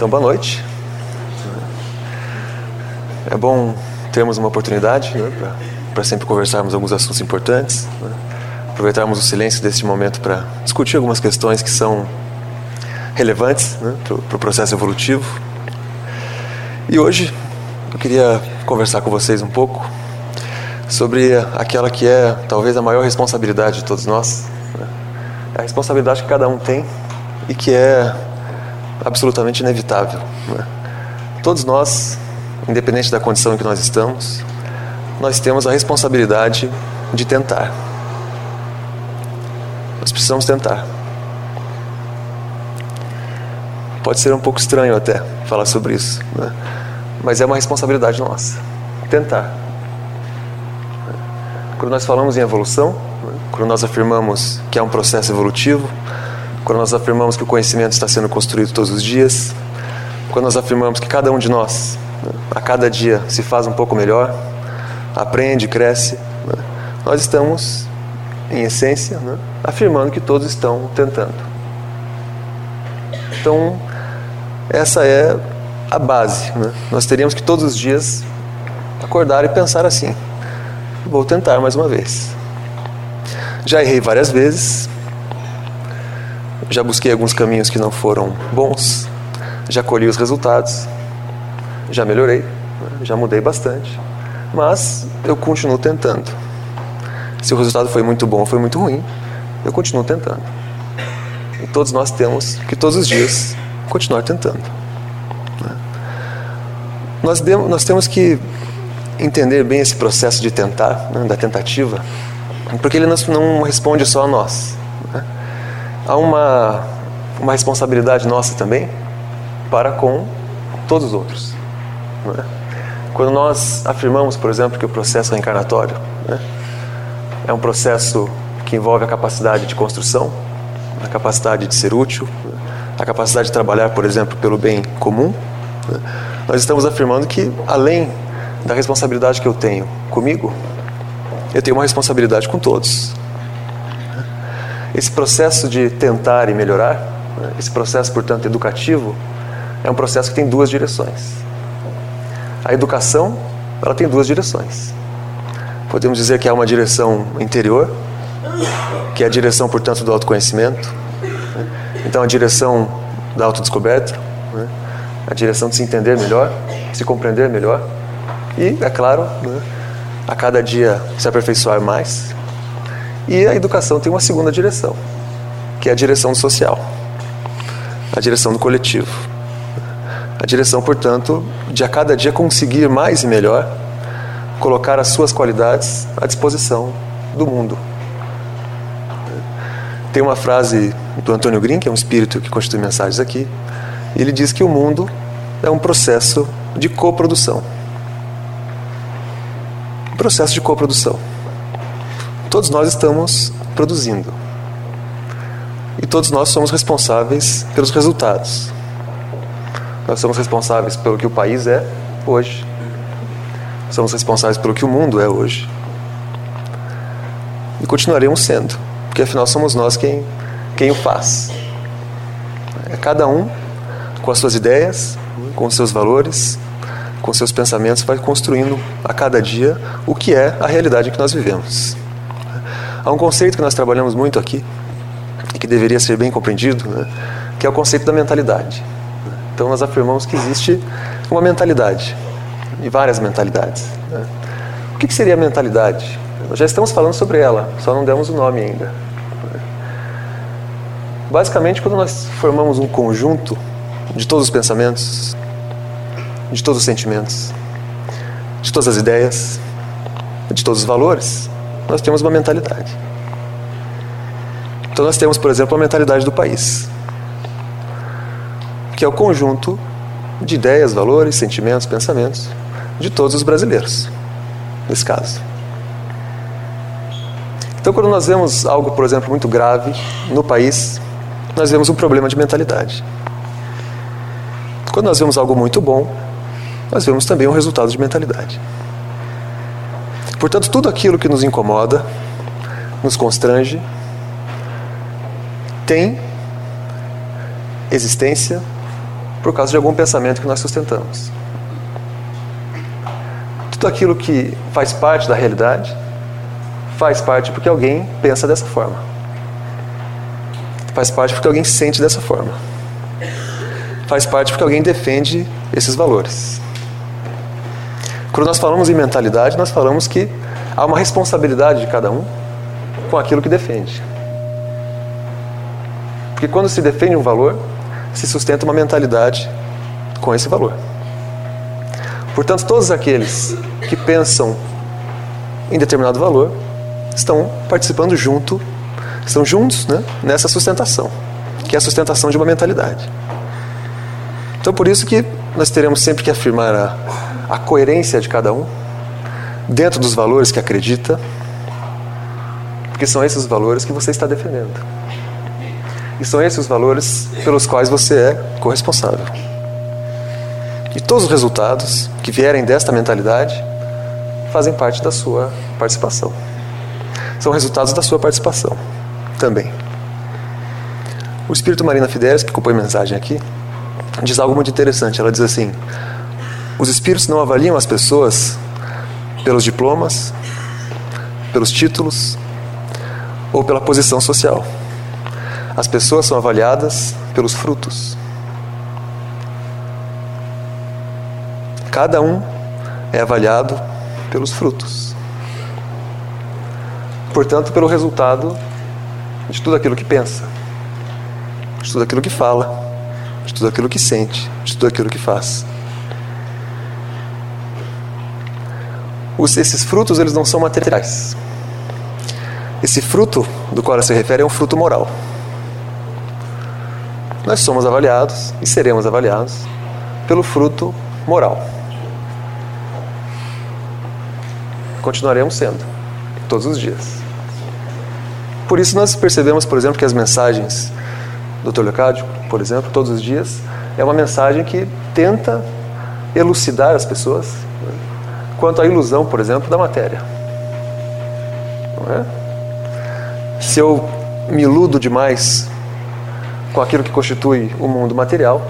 Então, boa noite. É bom termos uma oportunidade né, para sempre conversarmos alguns assuntos importantes, né, aproveitarmos o silêncio deste momento para discutir algumas questões que são relevantes né, para o pro processo evolutivo. E hoje eu queria conversar com vocês um pouco sobre aquela que é talvez a maior responsabilidade de todos nós, né, a responsabilidade que cada um tem e que é absolutamente inevitável. Né? Todos nós, independente da condição em que nós estamos, nós temos a responsabilidade de tentar. Nós precisamos tentar. Pode ser um pouco estranho até falar sobre isso, né? mas é uma responsabilidade nossa. Tentar. Quando nós falamos em evolução, né? quando nós afirmamos que é um processo evolutivo, quando nós afirmamos que o conhecimento está sendo construído todos os dias, quando nós afirmamos que cada um de nós, né, a cada dia, se faz um pouco melhor, aprende, cresce, né, nós estamos, em essência, né, afirmando que todos estão tentando. Então, essa é a base. Nós teríamos que todos os dias acordar e pensar assim: vou tentar mais uma vez. Já errei várias vezes, já busquei alguns caminhos que não foram bons, já colhi os resultados, já melhorei, né? já mudei bastante, mas eu continuo tentando. Se o resultado foi muito bom ou foi muito ruim, eu continuo tentando. E todos nós temos que todos os dias continuar tentando. Né? Nós, nós temos que entender bem esse processo de tentar, né, da tentativa, porque ele não responde só a nós há uma, uma responsabilidade nossa também para com todos os outros. É? Quando nós afirmamos, por exemplo, que o processo reencarnatório né, é um processo que envolve a capacidade de construção, a capacidade de ser útil, a capacidade de trabalhar, por exemplo, pelo bem comum, né, nós estamos afirmando que, além da responsabilidade que eu tenho comigo, eu tenho uma responsabilidade com todos. Esse processo de tentar e melhorar, né, esse processo, portanto, educativo, é um processo que tem duas direções. A educação, ela tem duas direções. Podemos dizer que há uma direção interior, que é a direção, portanto, do autoconhecimento. Né. Então, a direção da autodescoberta, né? a direção de se entender melhor, se compreender melhor. E, é claro, né? a cada dia se aperfeiçoar mais, e a educação tem uma segunda direção, que é a direção social, a direção do coletivo. A direção, portanto, de a cada dia conseguir mais e melhor colocar as suas qualidades à disposição do mundo. Tem uma frase do Antônio Green, que é um espírito que constitui mensagens aqui, e ele diz que o mundo é um processo de coprodução. Um processo de coprodução. Todos nós estamos produzindo. E todos nós somos responsáveis pelos resultados. Nós somos responsáveis pelo que o país é hoje. Somos responsáveis pelo que o mundo é hoje. E continuaremos sendo, porque afinal somos nós quem, quem o faz. É cada um com as suas ideias, com os seus valores, com seus pensamentos, vai construindo a cada dia o que é a realidade em que nós vivemos. Há um conceito que nós trabalhamos muito aqui e que deveria ser bem compreendido, né, que é o conceito da mentalidade. Então nós afirmamos que existe uma mentalidade e várias mentalidades. Né. O que seria a mentalidade? Nós já estamos falando sobre ela, só não demos o nome ainda. Basicamente, quando nós formamos um conjunto de todos os pensamentos, de todos os sentimentos, de todas as ideias, de todos os valores, nós temos uma mentalidade. Então nós temos, por exemplo, a mentalidade do país, que é o conjunto de ideias, valores, sentimentos, pensamentos de todos os brasileiros, nesse caso. Então, quando nós vemos algo, por exemplo, muito grave no país, nós vemos um problema de mentalidade. Quando nós vemos algo muito bom, nós vemos também um resultado de mentalidade. Portanto, tudo aquilo que nos incomoda, nos constrange, tem existência por causa de algum pensamento que nós sustentamos. Tudo aquilo que faz parte da realidade faz parte porque alguém pensa dessa forma. Faz parte porque alguém sente dessa forma. Faz parte porque alguém defende esses valores. Quando nós falamos em mentalidade, nós falamos que há uma responsabilidade de cada um com aquilo que defende. Porque quando se defende um valor, se sustenta uma mentalidade com esse valor. Portanto, todos aqueles que pensam em determinado valor estão participando junto, estão juntos né, nessa sustentação, que é a sustentação de uma mentalidade. Então, por isso que nós teremos sempre que afirmar a, a coerência de cada um dentro dos valores que acredita, porque são esses os valores que você está defendendo. E são esses os valores pelos quais você é corresponsável. E todos os resultados que vierem desta mentalidade fazem parte da sua participação. São resultados da sua participação também. O Espírito Marina Fidelis, que compõe a mensagem aqui, diz algo muito interessante. Ela diz assim: os espíritos não avaliam as pessoas pelos diplomas, pelos títulos ou pela posição social. As pessoas são avaliadas pelos frutos. Cada um é avaliado pelos frutos. Portanto, pelo resultado de tudo aquilo que pensa, de tudo aquilo que fala, de tudo aquilo que sente, de tudo aquilo que faz. Os, esses frutos eles não são materiais. Esse fruto do qual ela se refere é um fruto moral. Nós somos avaliados e seremos avaliados pelo fruto moral. Continuaremos sendo, todos os dias. Por isso nós percebemos, por exemplo, que as mensagens do Dr. Leocádio, por exemplo, todos os dias, é uma mensagem que tenta elucidar as pessoas quanto à ilusão, por exemplo, da matéria. Não é? Se eu me iludo demais com aquilo que constitui o mundo material,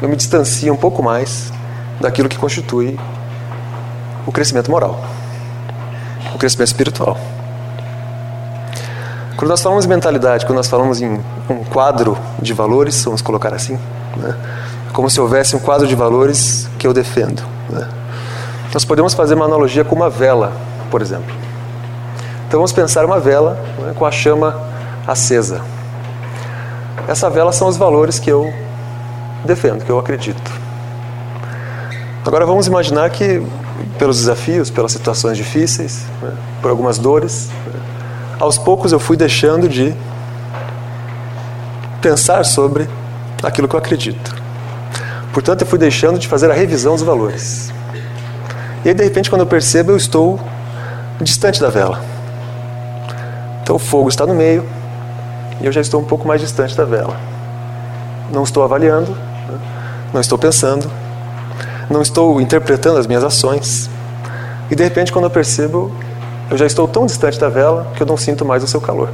eu me distancio um pouco mais daquilo que constitui o crescimento moral, o crescimento espiritual. Quando nós falamos em mentalidade, quando nós falamos em um quadro de valores, vamos colocar assim, né? como se houvesse um quadro de valores que eu defendo. Né? Nós podemos fazer uma analogia com uma vela, por exemplo. Então vamos pensar uma vela né, com a chama acesa. Essa vela são os valores que eu defendo, que eu acredito. Agora vamos imaginar que, pelos desafios, pelas situações difíceis, né, por algumas dores, né, aos poucos eu fui deixando de pensar sobre aquilo que eu acredito. Portanto, eu fui deixando de fazer a revisão dos valores. E aí, de repente, quando eu percebo, eu estou distante da vela. Então, o fogo está no meio e eu já estou um pouco mais distante da vela. Não estou avaliando, não estou pensando, não estou interpretando as minhas ações. E, de repente, quando eu percebo, eu já estou tão distante da vela que eu não sinto mais o seu calor.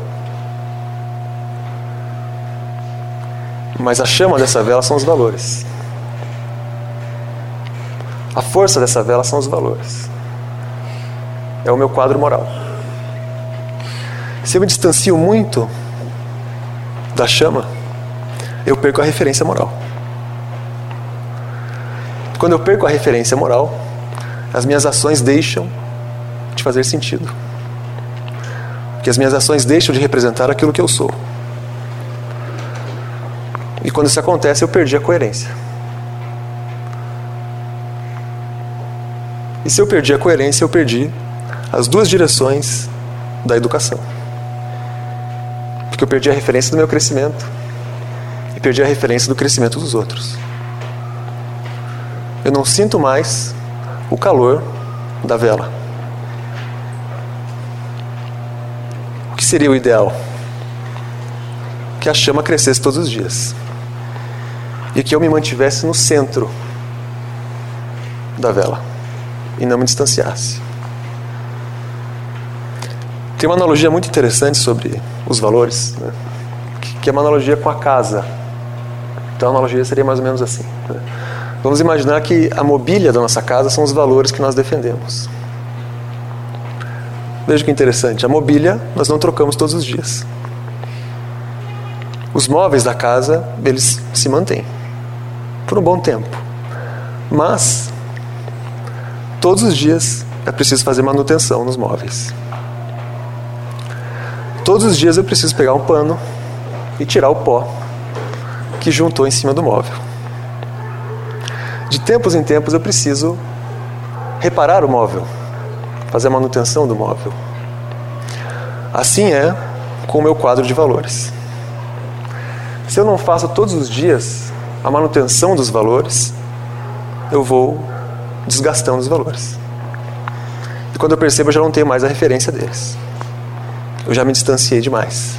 Mas a chama dessa vela são os valores. A força dessa vela são os valores. É o meu quadro moral. Se eu me distancio muito da chama, eu perco a referência moral. Quando eu perco a referência moral, as minhas ações deixam de fazer sentido. Que as minhas ações deixam de representar aquilo que eu sou. E quando isso acontece, eu perdi a coerência. E se eu perdi a coerência, eu perdi as duas direções da educação. Porque eu perdi a referência do meu crescimento e perdi a referência do crescimento dos outros. Eu não sinto mais o calor da vela. seria o ideal? Que a chama crescesse todos os dias. E que eu me mantivesse no centro da vela. E não me distanciasse. Tem uma analogia muito interessante sobre os valores, né? que é uma analogia com a casa. Então a analogia seria mais ou menos assim. Né? Vamos imaginar que a mobília da nossa casa são os valores que nós defendemos. Veja que interessante, a mobília nós não trocamos todos os dias. Os móveis da casa, eles se mantêm por um bom tempo. Mas todos os dias é preciso fazer manutenção nos móveis. Todos os dias eu preciso pegar um pano e tirar o pó que juntou em cima do móvel. De tempos em tempos eu preciso reparar o móvel, fazer a manutenção do móvel. Assim é com o meu quadro de valores. Se eu não faço todos os dias a manutenção dos valores, eu vou desgastando os valores. E quando eu percebo, eu já não tenho mais a referência deles. Eu já me distanciei demais.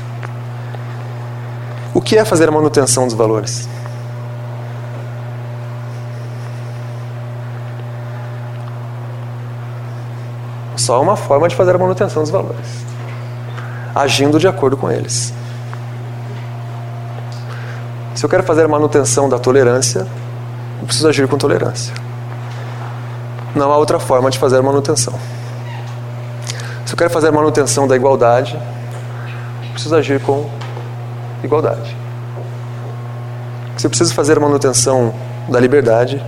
O que é fazer a manutenção dos valores? Só uma forma de fazer a manutenção dos valores. Agindo de acordo com eles. Se eu quero fazer a manutenção da tolerância, eu preciso agir com tolerância. Não há outra forma de fazer manutenção. Se eu quero fazer manutenção da igualdade, preciso agir com igualdade. Se eu preciso fazer manutenção da liberdade,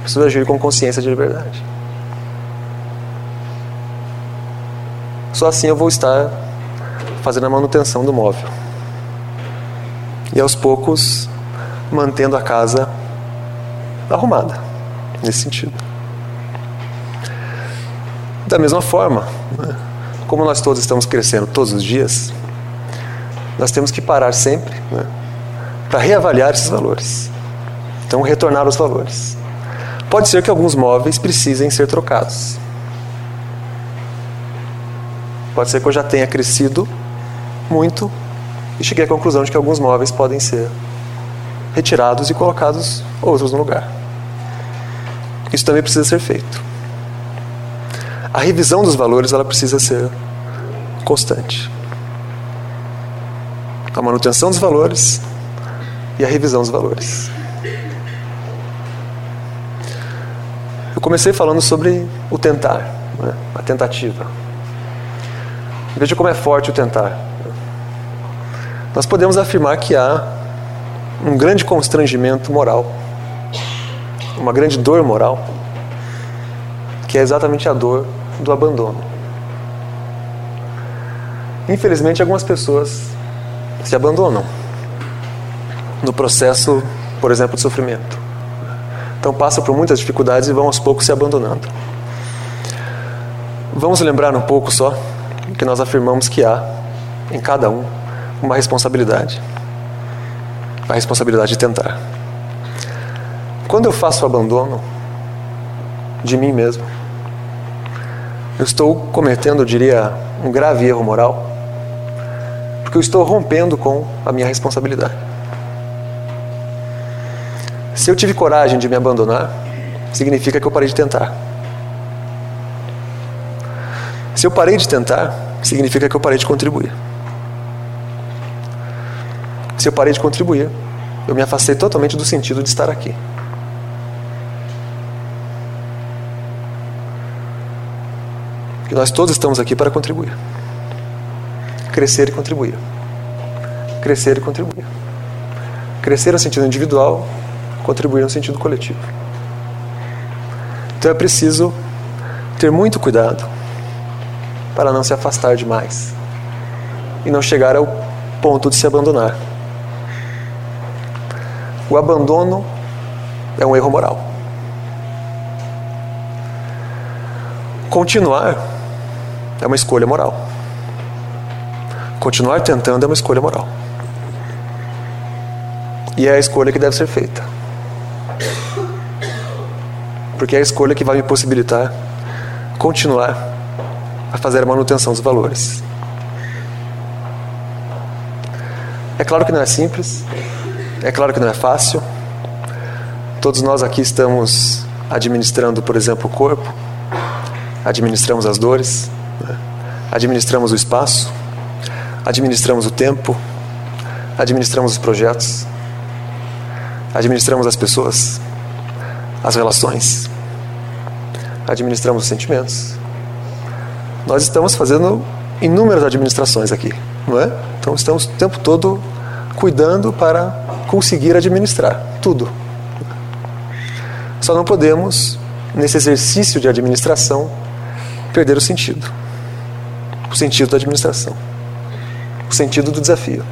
preciso agir com consciência de liberdade. Só assim eu vou estar fazendo a manutenção do móvel. E aos poucos mantendo a casa arrumada, nesse sentido. Da mesma forma, como nós todos estamos crescendo todos os dias, nós temos que parar sempre né, para reavaliar esses valores. Então, retornar os valores. Pode ser que alguns móveis precisem ser trocados. Pode ser que eu já tenha crescido muito e cheguei à conclusão de que alguns móveis podem ser retirados e colocados outros no lugar. Isso também precisa ser feito. A revisão dos valores ela precisa ser constante. A manutenção dos valores e a revisão dos valores. Eu comecei falando sobre o tentar, né? a tentativa. Veja como é forte o tentar. Nós podemos afirmar que há um grande constrangimento moral, uma grande dor moral, que é exatamente a dor do abandono. Infelizmente, algumas pessoas se abandonam no processo, por exemplo, de sofrimento. Então passam por muitas dificuldades e vão aos poucos se abandonando. Vamos lembrar um pouco só que nós afirmamos que há em cada um uma responsabilidade. A responsabilidade de tentar. Quando eu faço o abandono de mim mesmo, eu estou cometendo, eu diria, um grave erro moral, porque eu estou rompendo com a minha responsabilidade. Se eu tive coragem de me abandonar, significa que eu parei de tentar. Se eu parei de tentar, significa que eu parei de contribuir. Se eu parei de contribuir, eu me afastei totalmente do sentido de estar aqui. Nós todos estamos aqui para contribuir. Crescer e contribuir. Crescer e contribuir. Crescer no sentido individual, contribuir no sentido coletivo. Então é preciso ter muito cuidado para não se afastar demais e não chegar ao ponto de se abandonar. O abandono é um erro moral. Continuar é uma escolha moral. Continuar tentando é uma escolha moral. E é a escolha que deve ser feita. Porque é a escolha que vai me possibilitar continuar a fazer a manutenção dos valores. É claro que não é simples, é claro que não é fácil. Todos nós aqui estamos administrando, por exemplo, o corpo, administramos as dores? Administramos o espaço, administramos o tempo, administramos os projetos, Administramos as pessoas, as relações, administramos os sentimentos. Nós estamos fazendo inúmeras administrações aqui, não é? Então estamos o tempo todo cuidando para conseguir administrar tudo. Só não podemos, nesse exercício de administração, perder o sentido. O sentido da administração. O sentido do desafio.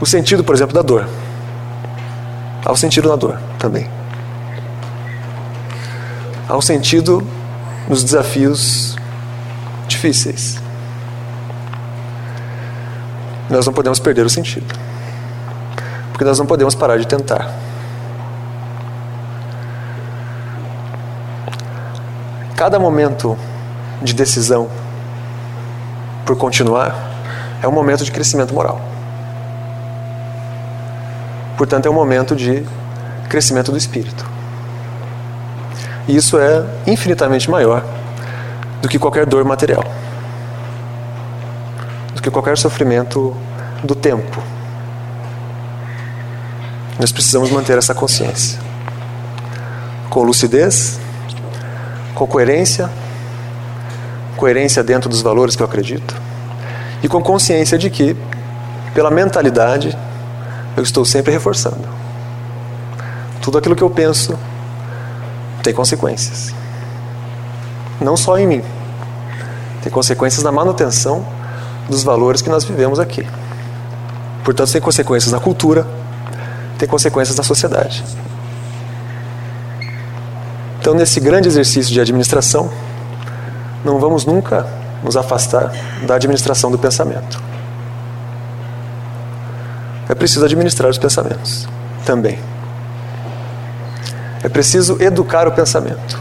O sentido, por exemplo, da dor. Há o sentido na dor também. Há um sentido nos desafios difíceis. Nós não podemos perder o sentido. Porque nós não podemos parar de tentar. Cada momento de decisão por continuar é um momento de crescimento moral. Portanto, é um momento de crescimento do espírito. E isso é infinitamente maior do que qualquer dor material, do que qualquer sofrimento do tempo. Nós precisamos manter essa consciência com lucidez, com coerência, coerência dentro dos valores que eu acredito e com consciência de que, pela mentalidade, eu estou sempre reforçando. Tudo aquilo que eu penso tem consequências. Não só em mim, tem consequências na manutenção dos valores que nós vivemos aqui. Portanto, tem consequências na cultura, tem consequências na sociedade. Então, nesse grande exercício de administração, não vamos nunca nos afastar da administração do pensamento. É preciso administrar os pensamentos também. É preciso educar o pensamento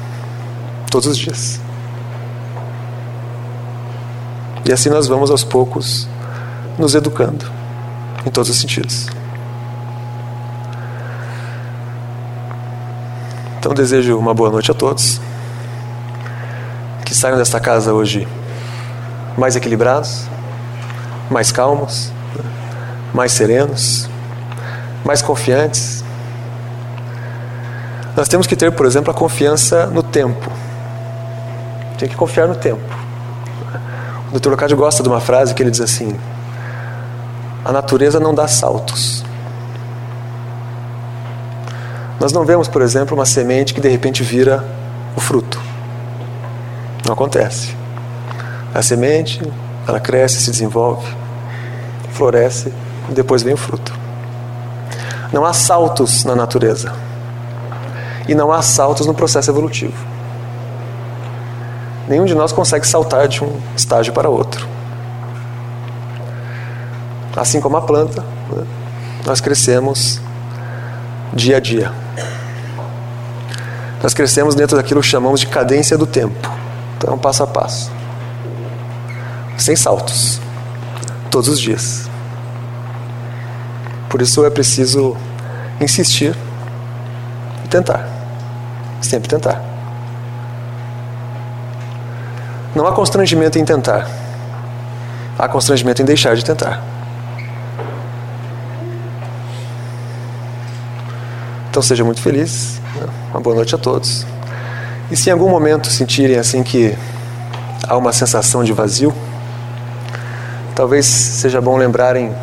todos os dias. E assim nós vamos aos poucos nos educando em todos os sentidos. Então desejo uma boa noite a todos. Saiam desta casa hoje mais equilibrados, mais calmos, mais serenos, mais confiantes. Nós temos que ter, por exemplo, a confiança no tempo. Tem que confiar no tempo. O Dr. Locádio gosta de uma frase que ele diz assim: A natureza não dá saltos. Nós não vemos, por exemplo, uma semente que de repente vira o fruto. Não acontece. A semente, ela cresce, se desenvolve, floresce e depois vem o fruto. Não há saltos na natureza. E não há saltos no processo evolutivo. Nenhum de nós consegue saltar de um estágio para outro. Assim como a planta, né, nós crescemos dia a dia. Nós crescemos dentro daquilo que chamamos de cadência do tempo. Então, passo a passo. Sem saltos. Todos os dias. Por isso é preciso insistir e tentar. Sempre tentar. Não há constrangimento em tentar. Há constrangimento em deixar de tentar. Então seja muito feliz. Né? Uma boa noite a todos. E se em algum momento sentirem assim que há uma sensação de vazio, talvez seja bom lembrarem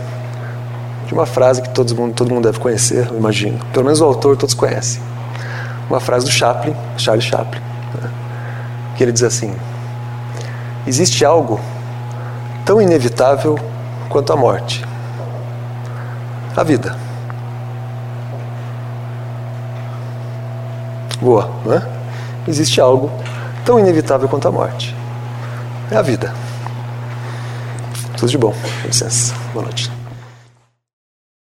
de uma frase que todo mundo, todo mundo deve conhecer, eu imagino. Pelo menos o autor todos conhecem. Uma frase do Chaplin, Charles Chaplin, né? que ele diz assim: Existe algo tão inevitável quanto a morte. A vida. Boa, não é? Existe algo tão inevitável quanto a morte. É a vida. Tudo de bom. Com licença. Boa noite.